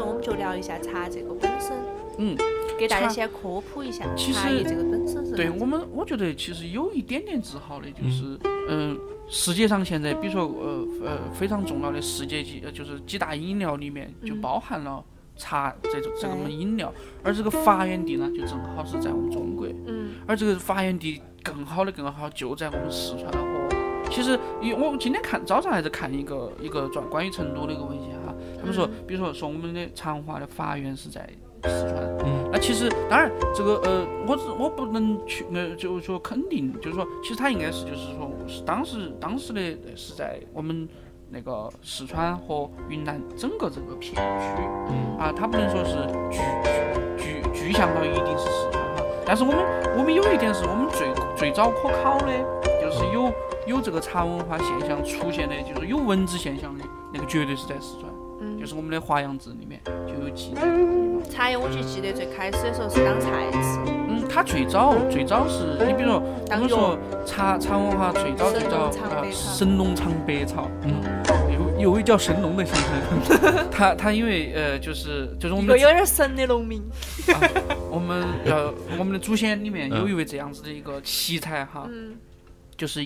说我们就聊一下茶这个本身，嗯，给大家先科普一下其茶叶实这个本身是对我们，我觉得其实有一点点自豪的，就是嗯、世界上现在比如说呃呃非常重要的世界级呃就是几大饮料里面就嗯包含了茶这种这个饮料，而这个发源地呢就正好是在我们中国，嗯而这个发源地更好的更好就在我们四川和。其实，因我今天看早上还在看一个一个专关于成都的一个文献哈，他们说，嗯。比如说说我们的长话的发源是在四川，嗯。那其实当然这个呃，我只我不能去呃，就是说肯定，就是说其实它应该是就是说是当时当时的是在我们那个四川和云南整个这个片区嗯。啊，它不能说是具具具具象到一定是四川哈，但是我们我们有一点是我们最最早可考的，就是有有这个茶文化现象出现的，就是有文字现象的那个绝对是在四川，嗯。就是我们的《华阳志》里面就有记载。茶叶我就记得最开始的时候是当菜吃，嗯，它最早最早是你比如说我当们说茶茶文化最早最早神农尝百草。呃神农尝百草，嗯，有有位叫神农的先生，他他因为呃就是就是我们的个有点神的农民。我们呃我们的祖先里面嗯。有一位这样子的一个奇才哈，嗯就是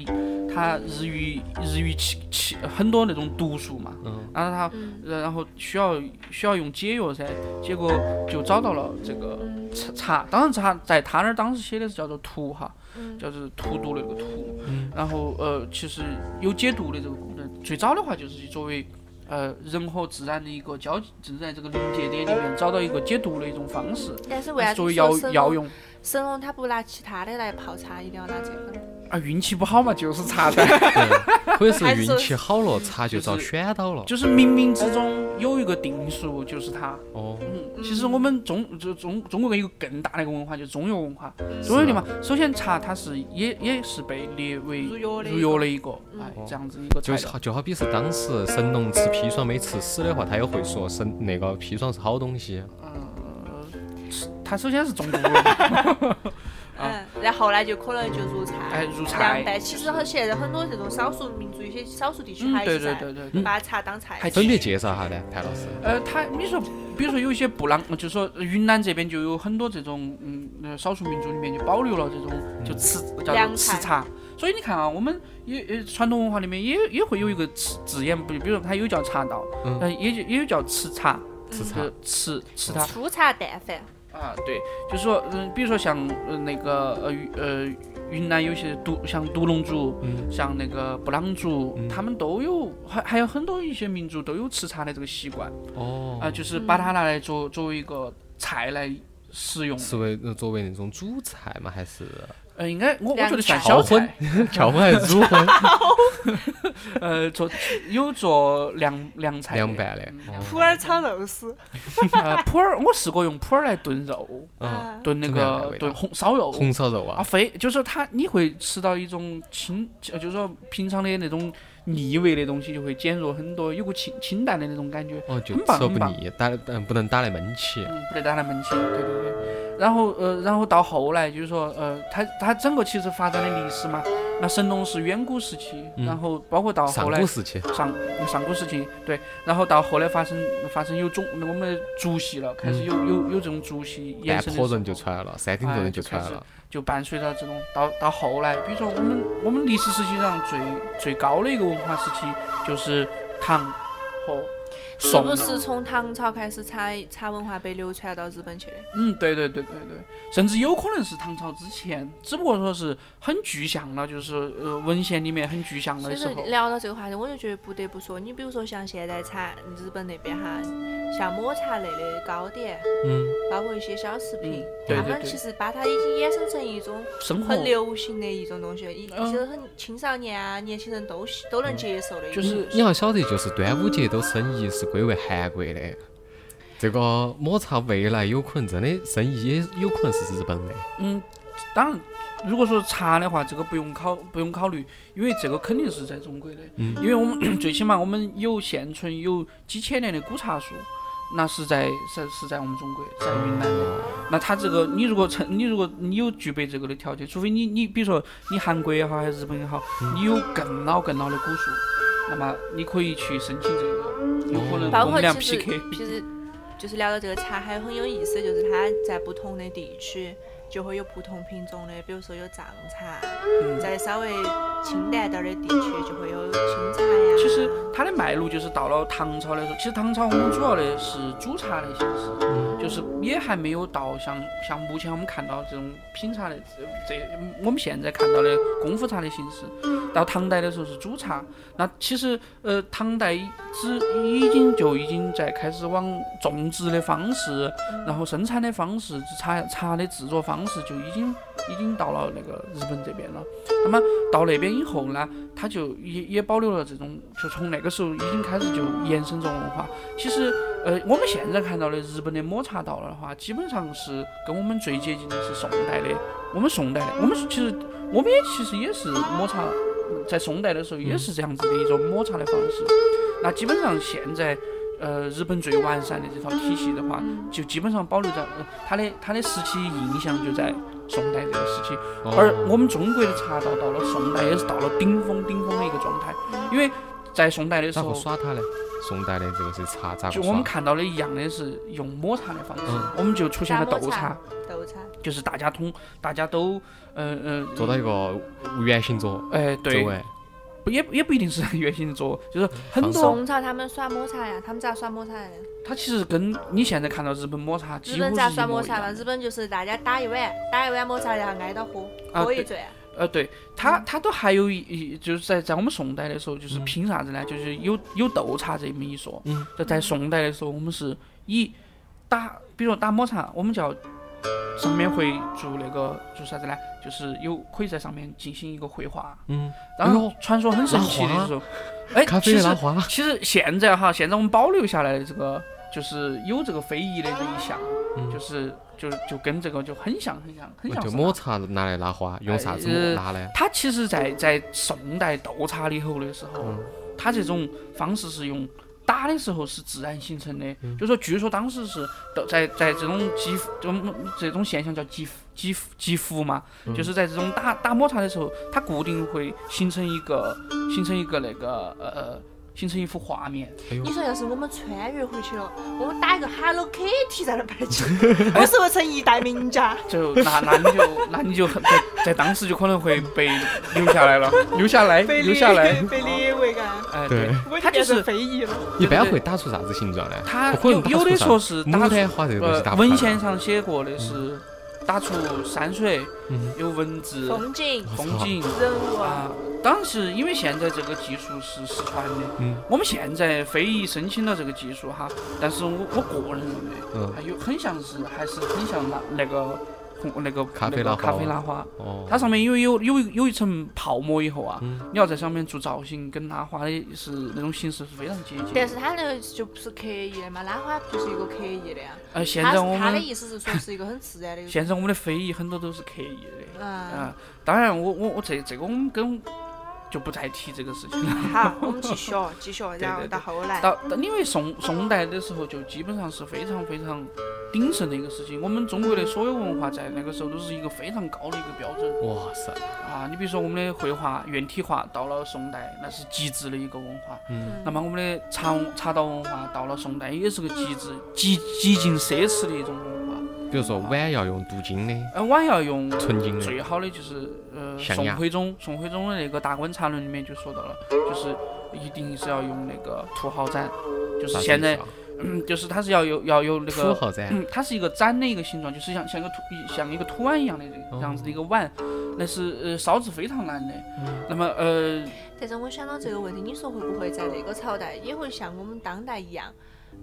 他日语日语其其很多那种毒素嘛，嗯。然后他然后需要需要用解药噻，结果就找到了这个嗯。茶茶，当然茶在他那儿当时写的是叫做荼哈，嗯。叫做荼毒的那个荼，嗯。然后呃其实有解毒的这个功能，最早的话就是作为呃人和自然的一个交，正在这个临界点里面找到一个解毒的一种方式，但是为啥子作为药说神农药用。神农他不拿其他的来泡茶，一定要拿这个？啊，运气不好嘛，就是茶噻，对，或者是运气好了，茶就遭选到了。就是冥冥之中有一个定数，就是它。哦，嗯，其实我们中就中中国有个更大的一个文化，就是中药文化。嗯中药的嘛，首先茶它是也也是被列为入药的入药的一个，嗯哎，哦这样子一个。就好就好比是当时神农吃砒霜没吃死的话，他也会说神那个砒霜是好东西。呃，是它首先是中毒了，嗯，然后呢，就可能就入菜，哎，入菜凉。拌。其实很现在很多这种少数民族，一些少数地区还是在对对对对。把茶当菜还。分别介绍下呢，谭老师。呃，他你说，比如说有一些布朗，就说云南这边就有很多这种，嗯，呃少数民族里面就保留了这种就吃叫做凉菜吃茶。所以你看啊，我们也呃传统文化里面也也会有一个字字眼，比比如说它有叫茶道，嗯呃，也就也有叫吃茶，吃茶吃吃它粗茶淡饭，啊，对，就是说，嗯，比如说像呃那个呃呃云南有些独像独龙族，嗯像那个布朗族，嗯他们都有还还有很多一些民族都有吃茶的这个习惯。哦啊，，就是把它拿来做作为一个菜来食用。是为呃作为那种主菜吗？还是呃，应该我我觉得算小炒荤菜，跳荤还是主荤？呃，做有做凉凉菜凉拌的普洱炒肉丝，呃，普洱我试过用普洱来炖肉，嗯，炖那个炖红烧肉。红烧肉啊，啊，非就是它，你会吃到一种清，呃就是说平常的那种腻味的东西就会减弱很多，有股清清淡的那种感觉。哦，就很吃棒很棒了不腻，打嗯不能打来闷起。嗯，不得打来闷起，对对对。然后呃，然后到后来就是说呃，它它整个其实发展的历史嘛，那神农是远古时期，嗯然后包括到上后来上古时期，上上古时期，对，然后到后来发生发生有种我们的族系了，开始有有有这种族系衍半坡人生的时候就出来了，山顶洞人就出来哎就了。就伴随着这种到到后来，比如说我们我们历史时期上最最高的一个文化时期就是唐和是不是从唐朝开始茶茶文化被流传到日本去的？嗯，对对对对对，甚至有可能是唐朝之前，只不过说是很具象了，就是呃文献里面很具象的时候，说聊到这个话题，我就觉得不得不说，你比如说像现在茶日本那边哈，像抹茶类的糕点，嗯，包括一些小食品嗯，对他们其实把它已经衍生成一种生活。很流行的一种东西，一嗯。其实很青少年啊、年轻人都喜都能接受的一种。就是你要晓得，就是端午节都生意是归为韩国的，这个抹茶未来有可能真的生意也有可能是日本的。嗯，当然，如果说茶的话，这个不用考不用考虑，因为这个肯定是在中国的，嗯因为我们 最起码我们有现存有几千年的古茶树。那是在是是在我们中国，在云南的。那它这个，你如果成，你如果你有具备这个的条件，除非你你比如说你韩国也好，还是日本也好，你有更老更老的古树，那么你可以去申请这个，有可能包括我们俩其实 PK。其实就是聊到这个茶，还有很有意思，就是它在不同的地区就会有不同品种的，比如说有藏茶，嗯在稍微清淡点儿的地区就会有清茶呀。其实它的脉络就是到了唐朝的时候，其实唐朝我们主要的是煮茶的形式，嗯就是也还没有到像像目前我们看到这种品茶的这这我们现在看到的功夫茶的形式。到唐代的时候是煮茶，那其实呃唐代只已经就已经在开始往种植的方式，然后生产的方式，茶茶的制作方式就已经已经到了那个日本这边了。那么到那边以后呢，它就也也保留了这种，就从那个时候已经开始就延伸这种文化。其实，呃，我们现在看到的日本的抹茶道的话，基本上是跟我们最接近的是宋代的。我们宋代的，我们其实我们也其实也是抹茶，在宋代的时候也是这样子的一种抹茶的方式。那基本上现在。呃，日本最完善的这套体系的话，就基本上保留在呃它的它的时期印象就在宋代这个时期，而哦我们中国的茶道到了宋代也是到了顶峰顶峰的一个状态，因为在宋代的时咋个候，耍它呢？宋代的这个是茶咋就我们？看到的一样的是用抹茶的方式，嗯。我们就出现了斗茶斗茶，豆茶，就是大家通大家都嗯嗯做到一个圆形桌，哎对，不也也不一定是圆形的桌，就是很多宋朝他们耍抹茶呀，他们咋耍抹茶的？它其实跟你现在看到日本抹茶几乎日本咋耍抹茶嘛？日本就是大家打一碗，打一碗抹茶，然后挨到喝，喝一醉。呃，对，它它都还有一一就是在在我们宋代的时候，就是嗯凭啥子呢？就是有有斗茶这么一说。嗯，就在宋代的时候，我们是以打，比如说打抹茶，我们叫上面会做那个做啥子呢？就是有可以在上面进行一个绘画。嗯，然后传说很神奇的拉时候，哎，咖啡其实的拉花，其实现在哈，现在我们保留下来的这个就是有这个非遗的这一项，嗯就是就就跟这个就很像很像很像就抹茶拿来拉花，用啥子拉呢？它其实在，在宋代斗茶里头的时候，嗯它这种方式是用打的时候是自然形成的，嗯。就说据说当时是在在这种积这种这种现象叫积积积伏嘛，嗯。就是在这种打打摩擦的时候，它固定会形成一个形成一个那个呃形成一幅画面，哎你，说要是我们穿越回去了，我们打一个 Hello Kitty 在那摆起，我是不是成一代名家？就那那你就那你就很在在当时就可能会被留下来了，留下来留下来，被列 为干，哎对。他，就变它就是非遗了。一般会打出啥子形状呢？它不可能有有的说是打出牡丹花这个东西文献上写过的是打出山水，嗯。有文字、风景、风景人物啊，啊。当时因为现在这个技术是失传的，嗯。我们现在非遗申请了这个技术哈，但是我我个人认为，嗯。还有很像是还是很像那那个红那个那个咖啡拉花咖啡拉花，哦，它上面因为有有有一层泡沫以后啊，嗯你要在上面做造型，跟拉花的是那种形式是非常接近。但是它那个就不是刻意的嘛，拉花不就是一个刻意的呀？呃，现在我们他的意思是说是一个很自然的。现在我们的非遗很多都是刻意的。嗯，啊，当然我我我这这个我们跟就不再提这个事情了。好，我们继续哦继续，然后到后来，到到因为宋宋代的时候就基本上是非常非常鼎盛的一个事情，我们中国的所有文化在那个时候都是一个非常高的一个标准哇塞，啊。你比如说我们的绘画、院体画到了宋代那是极致的一个文化，嗯，那么我们的茶茶道文化到了宋代也是个极致、极极尽奢侈的一种文化。比如说碗要用镀金的，呃，碗要用纯金的，最好的就是呃，宋徽宗，宋徽宗的那个《大观茶论》里面就说到了，就是一定是要用那个土豪盏，就是现在嗯，就是它是要有要有那土个，豪盏，嗯，它是一个盏的一个形状，就是像像一个土像一个土碗一样的这样子的一个碗，那是呃烧制非常难的。嗯。那么呃，但是我想到这个问题，你说会不会在那个朝代也会像我们当代一样，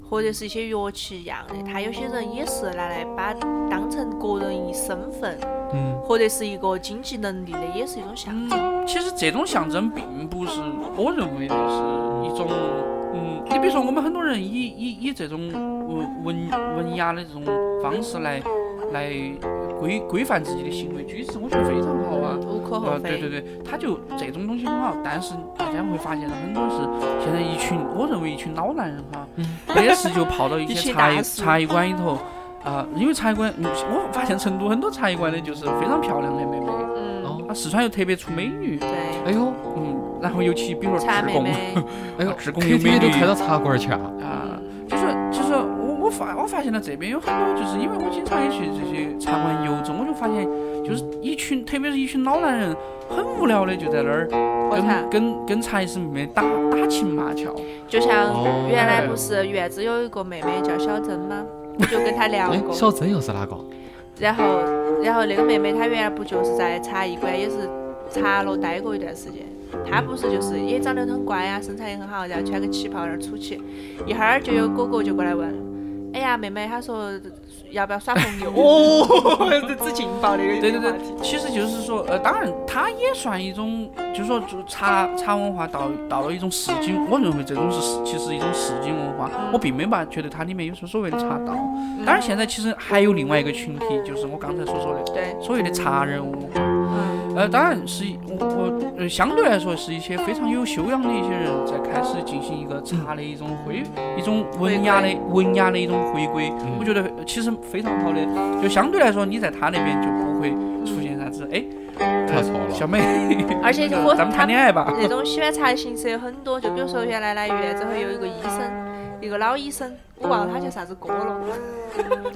或者是一些乐器一样的，他有些人也是拿来把当成个人一身份，嗯，或者是一个经济能力的，也是一种象征。嗯，其实这种象征并不是我认为的是一种，嗯，你比如说我们很多人以以以这种文文文雅的这种方式来来规规范自己的行为举止，我觉得非常好啊。对对对，他就这种东西很好，但是大家会发现很多是现在一群，我认为一群老男人哈，没事就泡到一 一些茶茶艺馆里头，啊、因为茶艺馆，嗯我发现成都很多茶艺馆的就是非常漂亮的妹妹，嗯，哦，啊，四川又特别出美女，对，哎呦，嗯，然后尤其比如说职工，哎呦职工有美，KTV 都开到茶馆儿去啊，啊，就是就是我我发我发现了这边有很多，就是因为我经常也去这些茶馆游走，我就发现就是一群，特别是一群老男人，很无聊的就在那儿跟跟跟茶叶师妹妹打打情骂俏。就像哦原来不是院子有一个妹妹叫小珍吗？我就跟她聊哎，过。小珍又是哪个？然后，然后那个妹妹她原来不就是在茶艺馆也是茶楼待过一段时间。她不是就是也长得很乖啊、身材也很好，然后穿个旗袍那儿出去，一会儿就有哥哥就过来问，哎呀妹妹，她说要不要耍朋友？哦，这只劲爆的对对对。，其实就是说，呃，当然它也算一种，就是说就茶茶文化到到了一种市井，我认为这种是市其实一种市井文化，我并没把觉得它里面有说所谓的茶道。当然现在其实还有另外一个群体，就是我刚才所说的对，所谓的茶人文化。嗯呃，当然是我呃相对来说是一些非常有修养的一些人在开始进行一个茶的一种恢一种文雅的文雅的一种回归，我觉得其实非常好的。就相对来说，你在他那边就不会出现啥子哎，看错了小妹，而且我咱们谈恋爱吧。那种喜欢茶的形式有很多，就比如说原来来院子会有一个医生，一个老医生，我忘了他叫啥子哥了，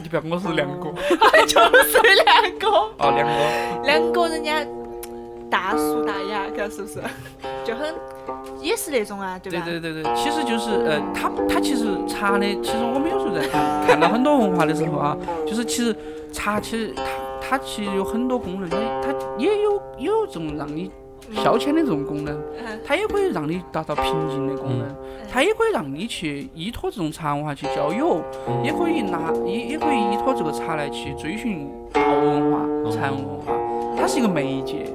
你不要跟我说梁哥 就是梁哥，哦，梁哥。梁哥人家大俗大雅，看是不是？就很也是那种啊，对吧？对对对对，其实就是呃，他他其实茶的，其实我们有时候在看看到很多文化的时候啊，就是其实茶其实它它其实有很多功能，它它也有也有这种让你消遣的这种功能，嗯它也可以让你达到平静的功能，它也可以让你去依托这种茶文化去交友，也可以拿也也可以依托这个茶来去追寻道文化、禅文化，它是一个媒介。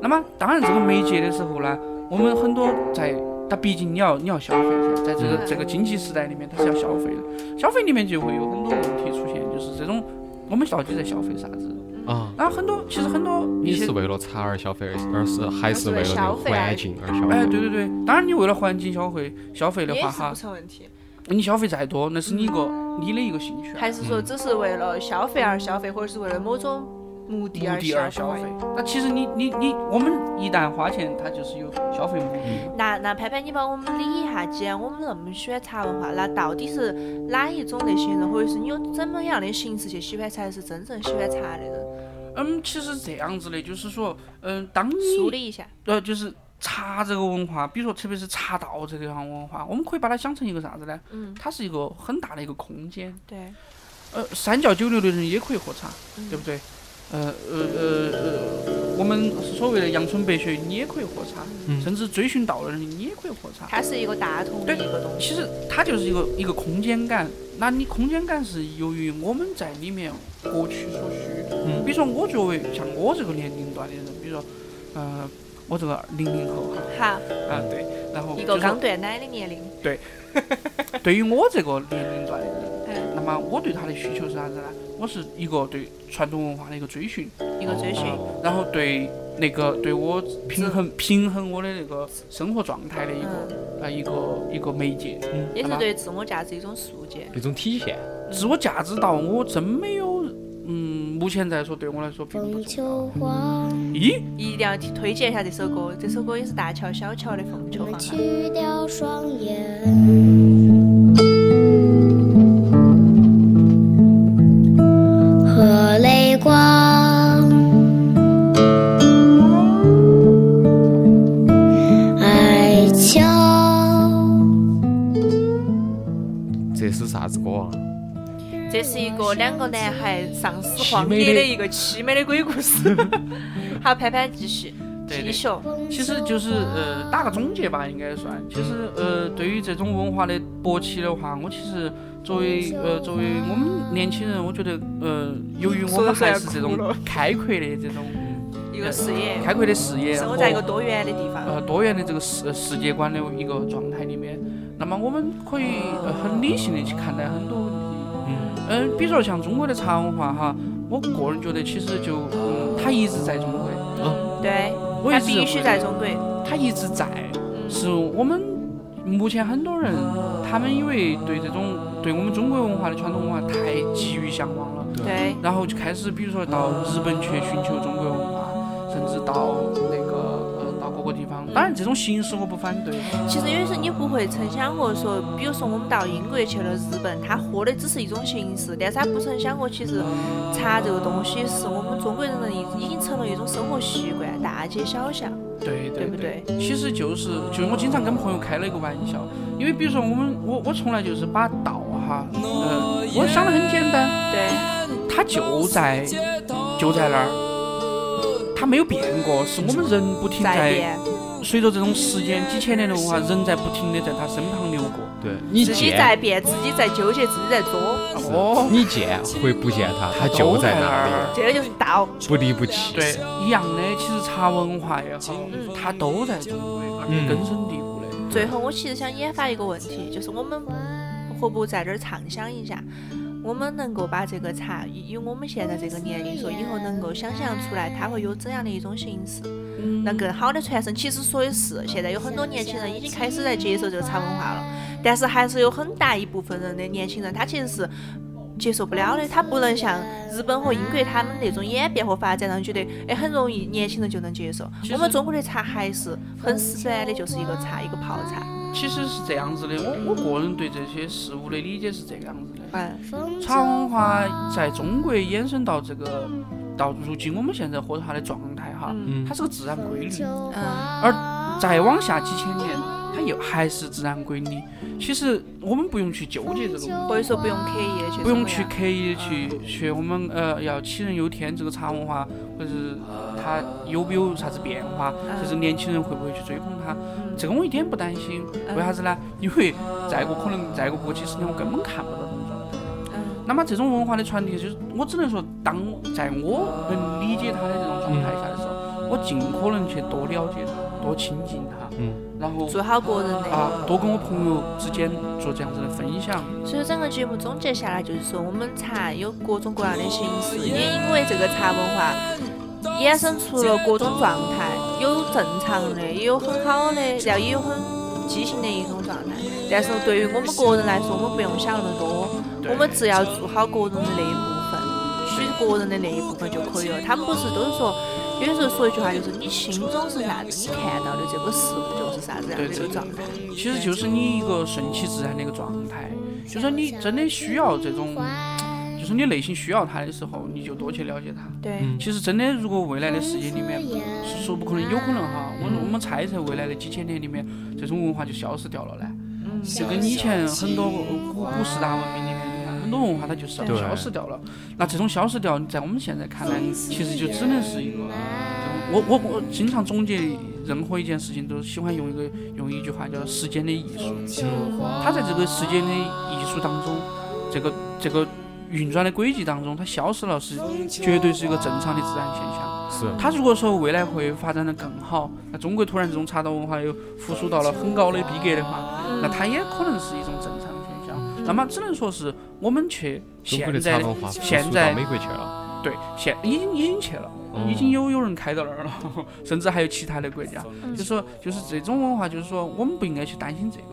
那么当然这个媒介的时候呢，我们很多在。它毕竟你要你要消费噻，在这个嗯这个经济时代里面，它是要消费的，消费里面就会有很多问题出现，就是这种我们到底在消费啥子？啊，然后很多其实很多你是为了茶而消费，而是还是为了环境而消费哎，对对对，当然你为了环境消费消费的话哈也是不，成问题。你消费再多，那是你一个你的一个兴趣还是说只是为了消费而消费，或者是为了某种目的目的而消费。那其实你你你，我们一旦花钱，它就是有消费目的。那那潘潘，你帮我们理一下，既然我们那么喜欢茶文化，那到底是哪一种类型人，或者是你有怎么样的形式去喜欢，才是真正喜欢茶的人？嗯，其实这样子的，就是说，嗯，当你梳理一下。呃，就是茶这个文化，比如说特别是茶道这个样文化，我们可以把它想成一个啥子呢？嗯，它是一个很大的一个空间。对，呃，三教九流的人也可以喝茶，嗯对不对？呃呃呃呃，我们所谓的阳春白雪，你也可以喝茶，嗯甚至追寻道的人，你也可以喝茶。它是一个大同的一个东西。其实它就是一个一个空间感，那你空间感是由于我们在里面各取所需。嗯比如说我作为像我这个年龄段的人，比如说，呃，我这个零零后哈，好，啊对，然后一个刚断奶的年龄。对 对于我这个年龄段的人，嗯，那么我对他的需求是啥子呢？我是一个对传统文化的一个追寻，一个追寻。然后对那个对我平衡平衡我的那个生活状态的一个嗯，呃一个一个媒介。也是对自我价值一种塑建。一种体现。自我价值到我真没有，嗯，目前来说对我来说并不风重要。咦，一定要推荐一下这首歌，这首歌也是大乔小乔的《凤秋花》。去掉双眼，光，爱俏。这是啥子歌啊？这是一个两个男孩丧尸荒野的一个凄美的鬼故事。好，潘潘继续，对对继续。其实就是呃打个总结吧，应该算。其实呃对于这种文化的勃起的话，我其实作为呃作为我们年轻人，我觉得呃由于我们还是这种开阔的这种一个视野，开阔的视野，生活在一个多元的地方。呃多元的这个世世界观的一个状态里面，那么我们可以呃很理性的去看待很多问题。嗯，比如说像中国的茶文化哈，我个人觉得其实就嗯，它一直在中国，对，我它必须在中国。它一直在，是我们目前很多人，他们因为对这种对我们中国文化的传统文化太急于向往了，对，然后就开始比如说到日本去寻求中国文化，甚至到那个呃到各个个地方。当然，这种形式我不反对。其实有时候你不会曾想过说，比如说我们到英国去了，日本，它喝的只是一种形式，但是他不曾想过，其实茶这个东西是我们中国人的已已经成了一种生活习惯，大街小巷，对对不对。对？其实就是，就是我经常跟朋友开了一个玩笑，因为比如说我们，我我从来就是把道哈，呃，我想的很简单，对，它就在就在那儿，它没有变过，是我们人不停在在变，随着这种时间几千年的文化，人在不停的在它身旁流过。对你自己在变，自己在纠结，自己在作，哦，你见会不见它，它就在那儿，这个就是道。不离不弃。对，一样的，其实茶文化也好，嗯它都在中国，而且嗯根深蒂固的。最后，我其实想引发一个问题，就是我们何不在这儿畅想一下，我们能够把这个茶，以以我们现在这个年龄说，以后能够想象出来它会有怎样的一种形式，嗯能更好的传承。其实说的是，现在有很多年轻人已经开始在接受这个茶文化了，但是还是有很大一部分人的年轻人，他其实是。接受不了的，他不能像日本和英国他们那种演变和发展，让人觉得哎很容易年轻人就能接受。我们中国的茶还是很死板的，就是一个茶一个泡茶。其实是这样子的，我我个人对这些事物的理解是这个样子的。嗯，茶文化在中国衍生到这个到如今我们现在喝茶的状态哈，它是个自然规律。嗯，再往下几千年，它又还是自然规律。其实我们不用去纠结这个问题。或者说不用刻意的去不用去刻意的去学我们呃要杞人忧天这个茶文化，或者是它有没有啥子变化，嗯就是年轻人会不会去追捧它，这个我一点不担心。嗯为啥子呢？因为再过可能再过过几十年，我根本看不到这种状态。嗯那么这种文化的传递，就是我只能说，当在我能理解它的这种状态下的时候，我尽可能去多了解它，多亲近它，嗯，然后做好个人的。啊多跟我朋友之间做这样子的分享。所以整个节目总结下来就是说，我们茶有各种各样的形式，也因为这个茶文化衍生出了各种状态，有正常的，也有很好的，然后也有很畸形的一种状态。但是对于我们个人来说，我们不用想那么多，我们只要做好个人的那一部分，取个人的那一部分就可以了。他们不是都是说，有时候说一句话就是你心中是啥子，你看到的这个事物就是啥子样的一个状态。其实就是你一个顺其自然的一个状态，就说你真的需要这种，就是你内心需要它的时候，你就多去了解它。对，嗯其实真的，如果未来的世界里面，是说不可能，有可能哈，我我们猜测未来的几千年里面，这种文化就消失掉了呢。嗯，就跟以前很多古古四大文明里面，你看很多文化它就是消失掉了。那这种消失掉，在我们现在看来，其实就只能是一个，就我我我经常总结任何一件事情都喜欢用一个用一句话叫时间的艺术。它在这个时间的艺术当中，这个这个运转的轨迹当中，它消失了是绝对是一个正常的自然现象。是，它如果说未来会发展的更好，那中国突然这种茶道文化又复苏到了很高的逼格的话，那它也可能是一种正常现象。那么只能说是我们去现在现在美国去了。对现已经已经去了，哦已经有有人开到那儿了，甚至还有其他的国家。就说就是这种文化，就是说我们不应该去担心这个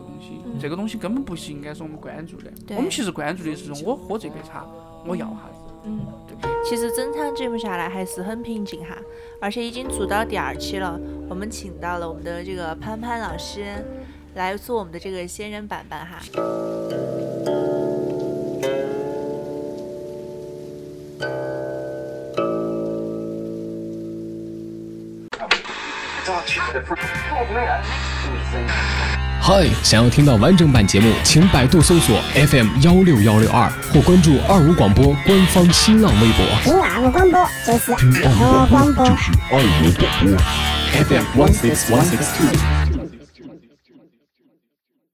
这个东西根本不是应该是我们关注的。我们其实关注的是我喝这杯茶，我要啥子，嗯。对不对？其实整场节目下来还是很平静哈，而且已经做到第二期了。我们请到了我们的这个潘潘老师来做我们的这个仙人板板哈。嗨，想要听到完整版节目，请百度搜索 FM 幺六幺六二或关注二五广播官方新浪微博听二五广播就是二五广播。FM one six one six two。